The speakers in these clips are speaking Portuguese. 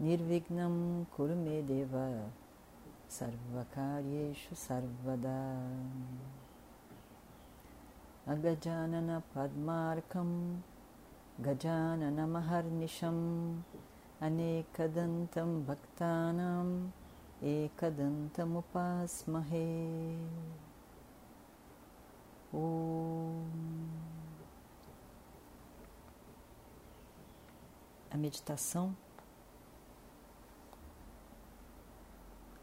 Nirvignam Kurumedeva Sarvakaryeshu Sarvada Agajanana Padmarkam Gajanana Maharnisham Anekadantam Bhaktanam Ekadantamupasmahe Om A meditação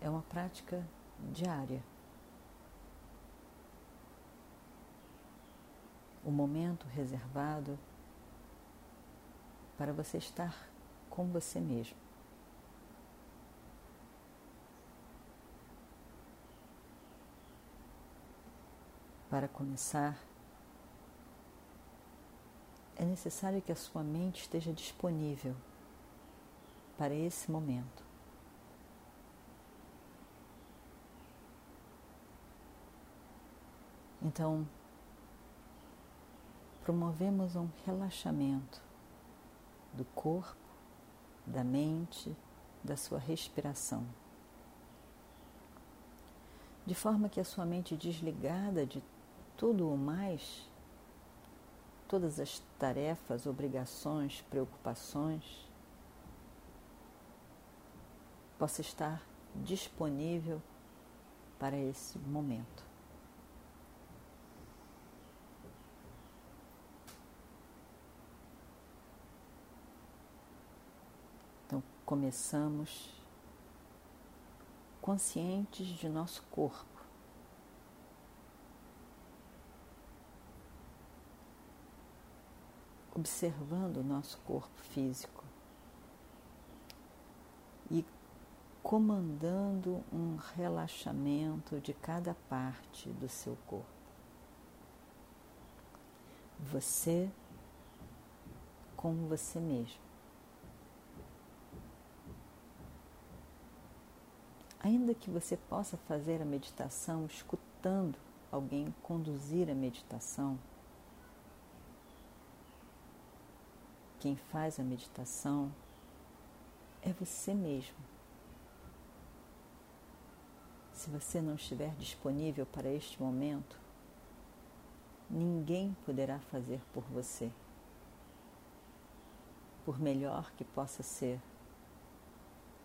é uma prática diária. O momento reservado para você estar com você mesmo. Para começar, é necessário que a sua mente esteja disponível para esse momento. Então, promovemos um relaxamento do corpo, da mente, da sua respiração. De forma que a sua mente desligada de tudo o mais, todas as tarefas, obrigações, preocupações, possa estar disponível para esse momento. Começamos conscientes de nosso corpo. Observando o nosso corpo físico e comandando um relaxamento de cada parte do seu corpo. Você com você mesmo. Ainda que você possa fazer a meditação escutando alguém conduzir a meditação, quem faz a meditação é você mesmo. Se você não estiver disponível para este momento, ninguém poderá fazer por você. Por melhor que possa ser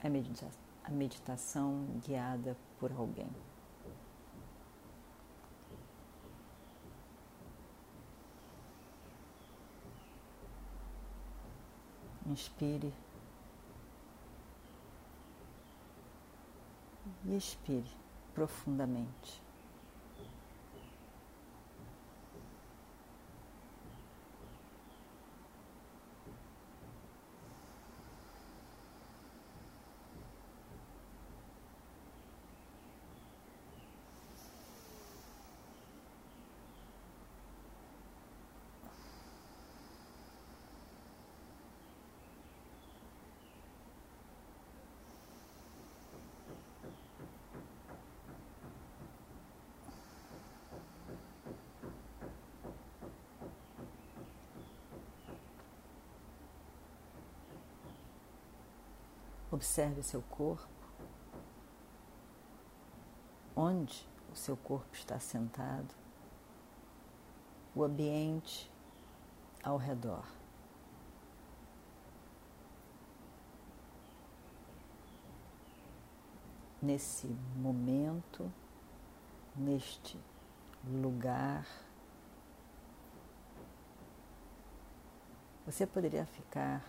a meditação a meditação guiada por alguém. Inspire e expire profundamente. Observe seu corpo, onde o seu corpo está sentado, o ambiente ao redor. Nesse momento, neste lugar, você poderia ficar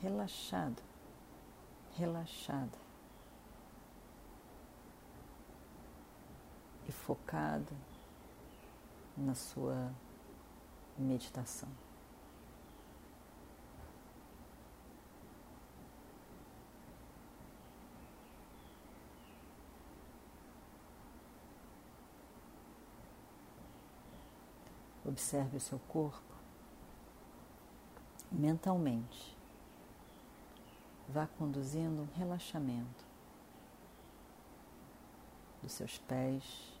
relaxado, relaxada e focado na sua meditação. Observe o seu corpo mentalmente. Vá conduzindo um relaxamento dos seus pés,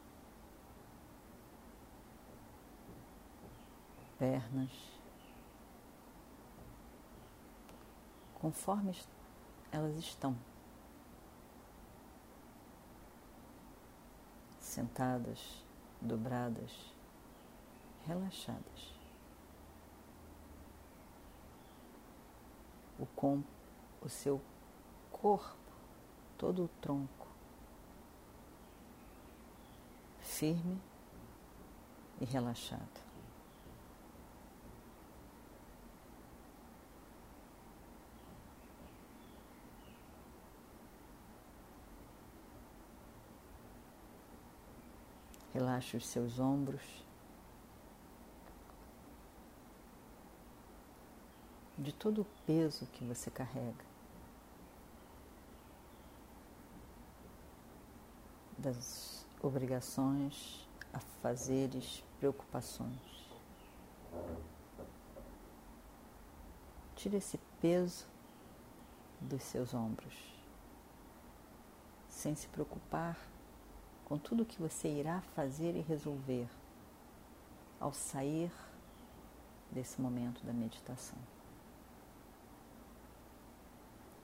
pernas, conforme elas estão. Sentadas, dobradas, relaxadas. O, com, o seu corpo, todo o tronco, firme e relaxado. Relaxe os seus ombros. De todo o peso que você carrega. Das obrigações, afazeres, preocupações. Tire esse peso dos seus ombros, sem se preocupar com tudo que você irá fazer e resolver ao sair desse momento da meditação.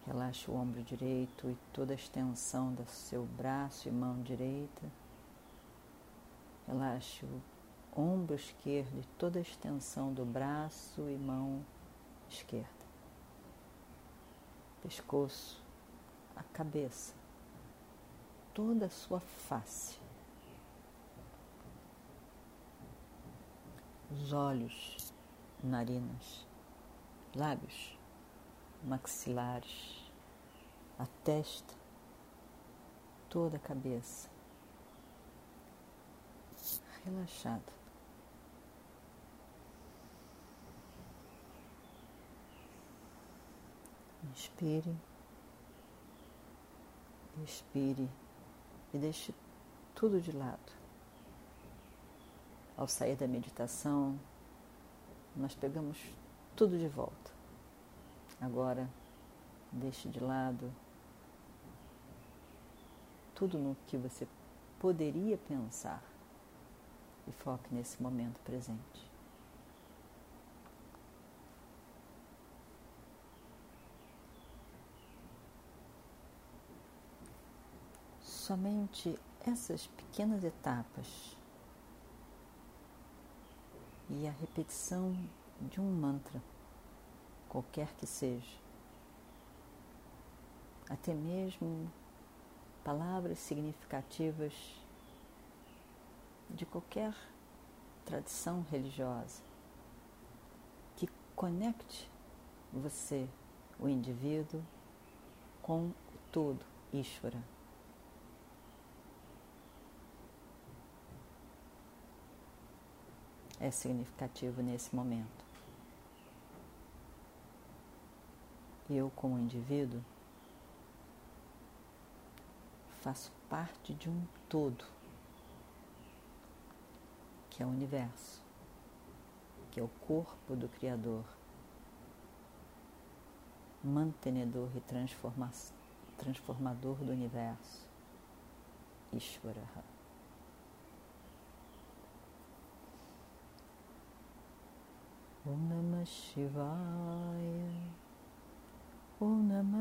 Relaxe o ombro direito e toda a extensão do seu braço e mão direita. Relaxe o ombro esquerdo e toda a extensão do braço e mão esquerda. Pescoço, a cabeça toda a sua face. Os olhos, narinas, lábios, maxilares, a testa, toda a cabeça. Relaxado. Inspire, expire e deixe tudo de lado. Ao sair da meditação, nós pegamos tudo de volta. Agora, deixe de lado tudo no que você poderia pensar e foque nesse momento presente. somente essas pequenas etapas e a repetição de um mantra, qualquer que seja, até mesmo palavras significativas de qualquer tradição religiosa que conecte você, o indivíduo, com o todo, Ishvara. é significativo nesse momento. Eu, como indivíduo, faço parte de um todo, que é o universo, que é o corpo do Criador, mantenedor e transformador do universo, Ishvara. Om Namah Shivaya.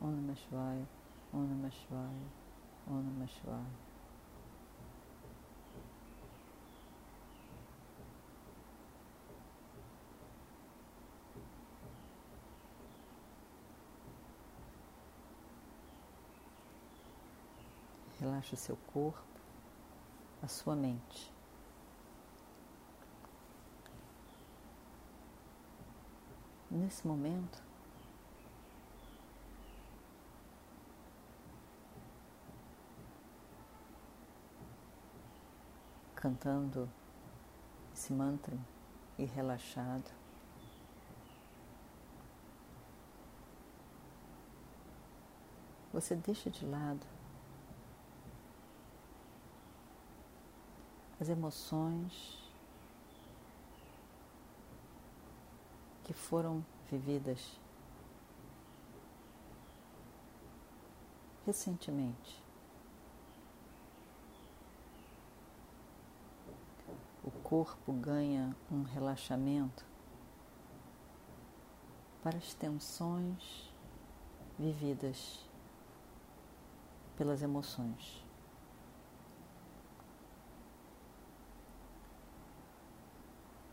Om Namah Shivaya, Om Namah Shivaya, Om Namah Shivaya. Relaxa o seu corpo, a sua mente. Nesse momento, cantando esse mantra e relaxado. Você deixa de lado as emoções que foram vividas recentemente. O corpo ganha um relaxamento para as tensões vividas pelas emoções.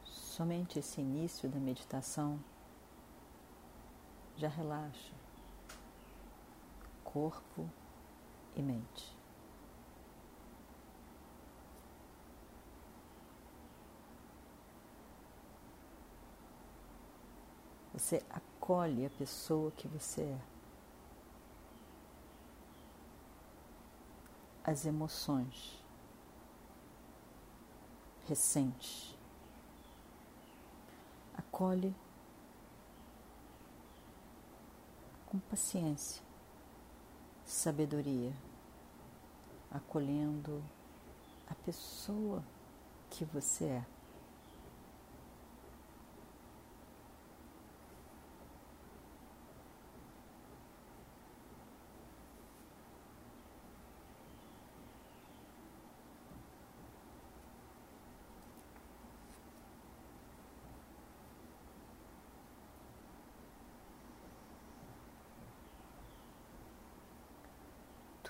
Somente esse início da meditação já relaxa corpo e mente. Você acolhe a pessoa que você é. As emoções recentes acolhe com paciência, sabedoria, acolhendo a pessoa que você é.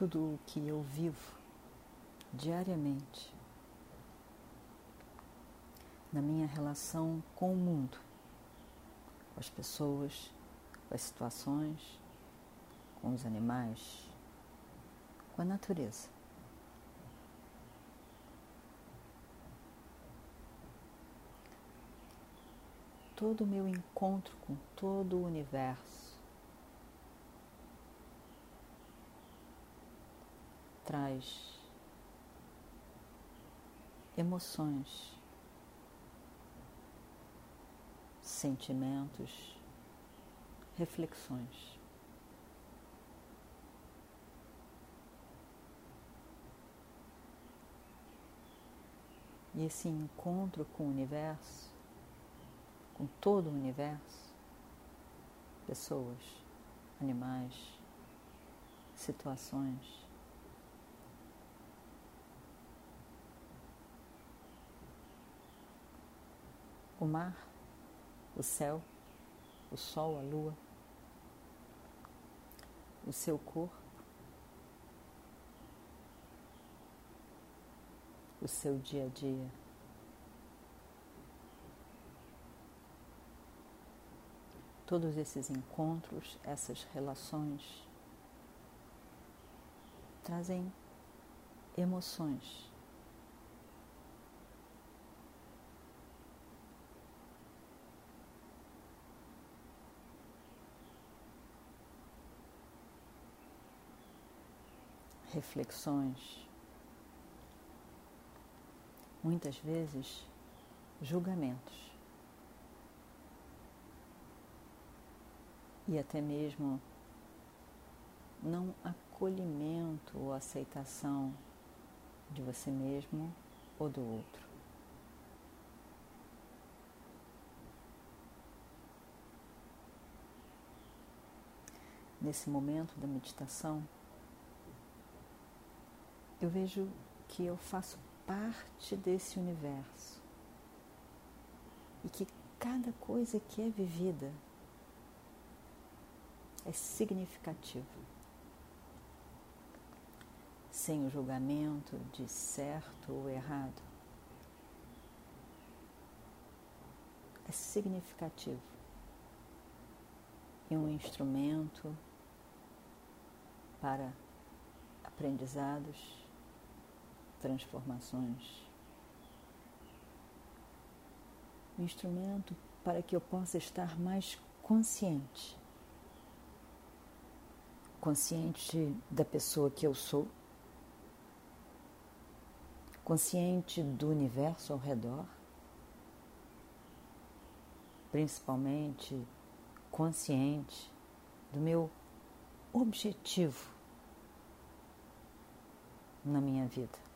Tudo o que eu vivo diariamente na minha relação com o mundo, com as pessoas, com as situações, com os animais, com a natureza. Todo o meu encontro com todo o universo traz emoções, sentimentos, reflexões. E esse encontro com o universo, com todo o universo, pessoas, animais, situações, o mar, o céu, o sol, a lua, o seu corpo, o seu dia a dia. Todos esses encontros, essas relações trazem emoções reflexões, muitas vezes julgamentos e até mesmo não acolhimento ou aceitação de você mesmo ou do outro. Nesse momento da meditação, eu vejo que eu faço parte desse universo e que cada coisa que é vivida é significativo. Sem o julgamento de certo ou errado. É significativo. E um instrumento para aprendizados, transformações. Um instrumento para que eu possa estar mais consciente consciente da pessoa que eu sou, consciente do universo ao redor, principalmente consciente do meu objetivo na minha vida.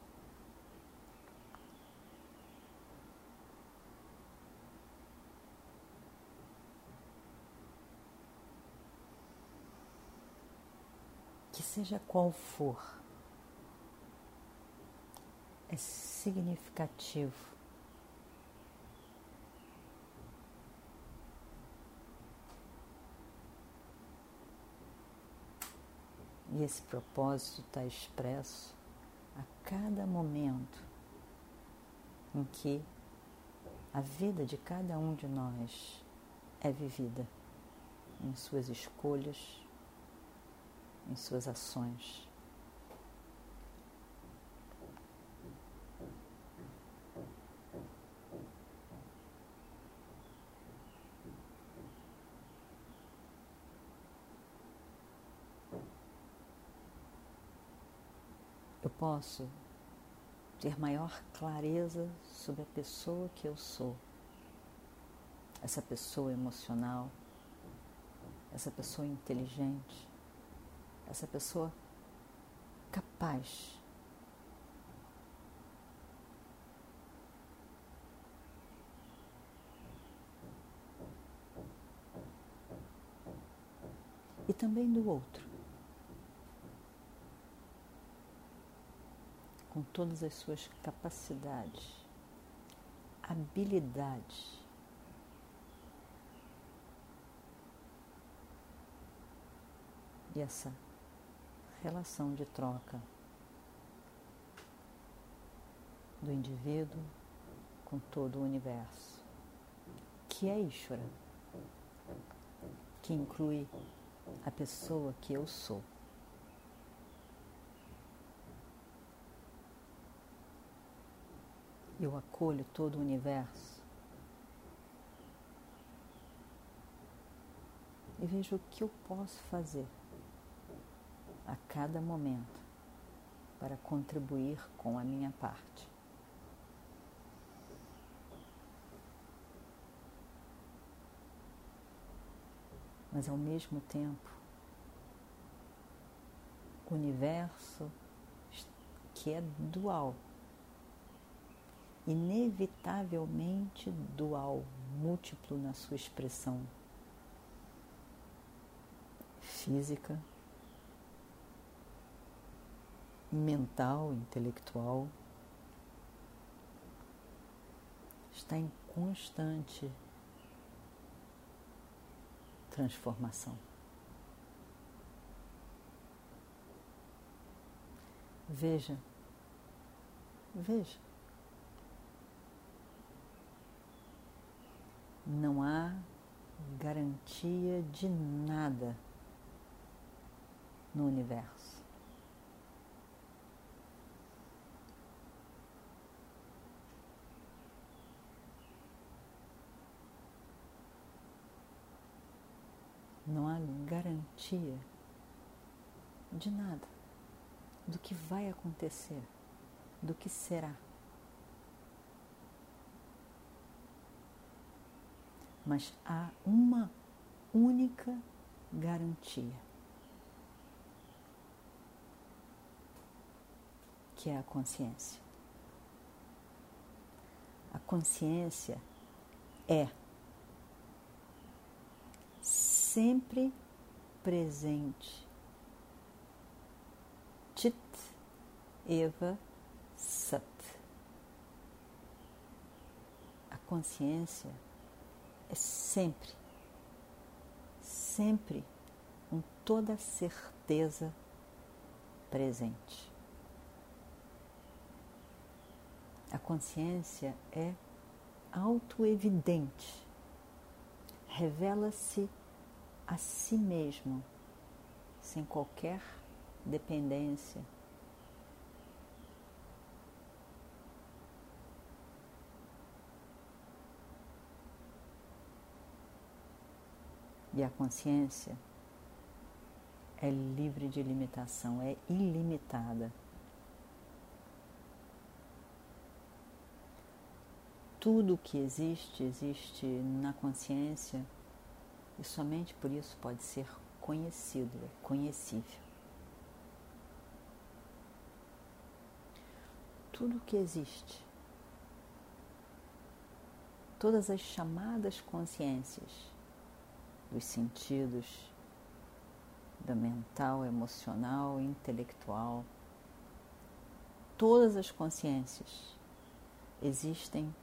Que seja qual for, é significativo. E esse propósito está expresso a cada momento em que a vida de cada um de nós é vivida em suas escolhas, em suas ações. Eu posso ter maior clareza sobre a pessoa que eu sou, essa pessoa emocional, essa pessoa inteligente, essa pessoa capaz e também do outro, com todas as suas capacidades, habilidades. E essa relação de troca do indivíduo com todo o universo, que é Ishvara, que inclui a pessoa que eu sou. Eu acolho todo o universo e vejo o que eu posso fazer a cada momento para contribuir com a minha parte. Mas ao mesmo tempo, o universo que é dual, inevitavelmente dual, múltiplo na sua expressão física, mental, intelectual, está em constante transformação. Veja, veja. Não há garantia de nada no universo. Não há garantia de nada, do que vai acontecer, do que será. Mas há uma única garantia, que é a consciência. A consciência é sempre presente. Chit Eva Sat. A consciência é sempre, sempre com toda certeza presente. A consciência é autoevidente, revela-se a si mesmo, sem qualquer dependência. E a consciência é livre de limitação, é ilimitada. Tudo que existe, existe na consciência e somente por isso pode ser conhecido, é conhecível. Tudo que existe, todas as chamadas consciências dos sentidos, da mental, emocional, intelectual, todas as consciências existem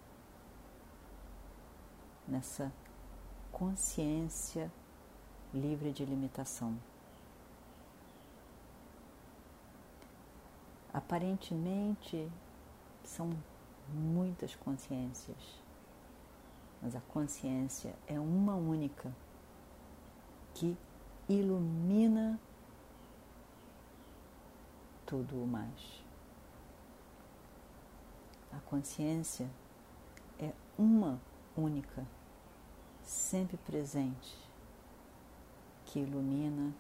nessa consciência livre de limitação. Aparentemente são muitas consciências, mas a consciência é uma única que ilumina tudo o mais. A consciência é uma única sempre presente, que ilumina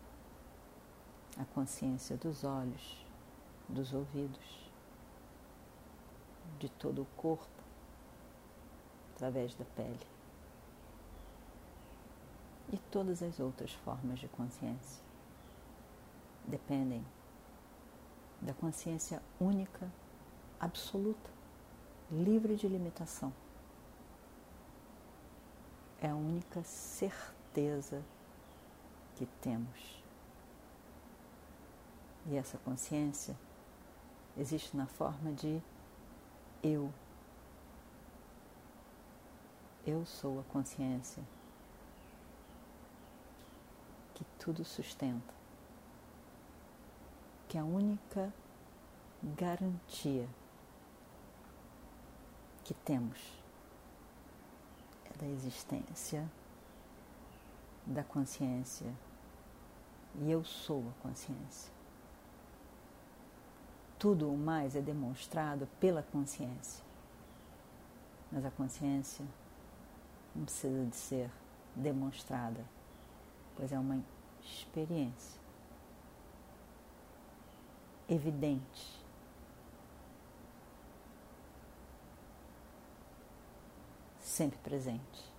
a consciência dos olhos, dos ouvidos, de todo o corpo, através da pele e todas as outras formas de consciência. Dependem da consciência única, absoluta, livre de limitação é a única certeza que temos. E essa consciência existe na forma de eu. Eu sou a consciência que tudo sustenta, que é a única garantia que temos da existência, da consciência. E eu sou a consciência. Tudo o mais é demonstrado pela consciência. Mas a consciência não precisa de ser demonstrada, pois é uma experiência evidente sempre presente.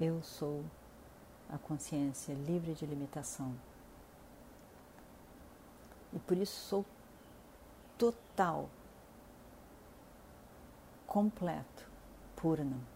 Eu sou a consciência livre de limitação. E por isso sou total, completo, purna.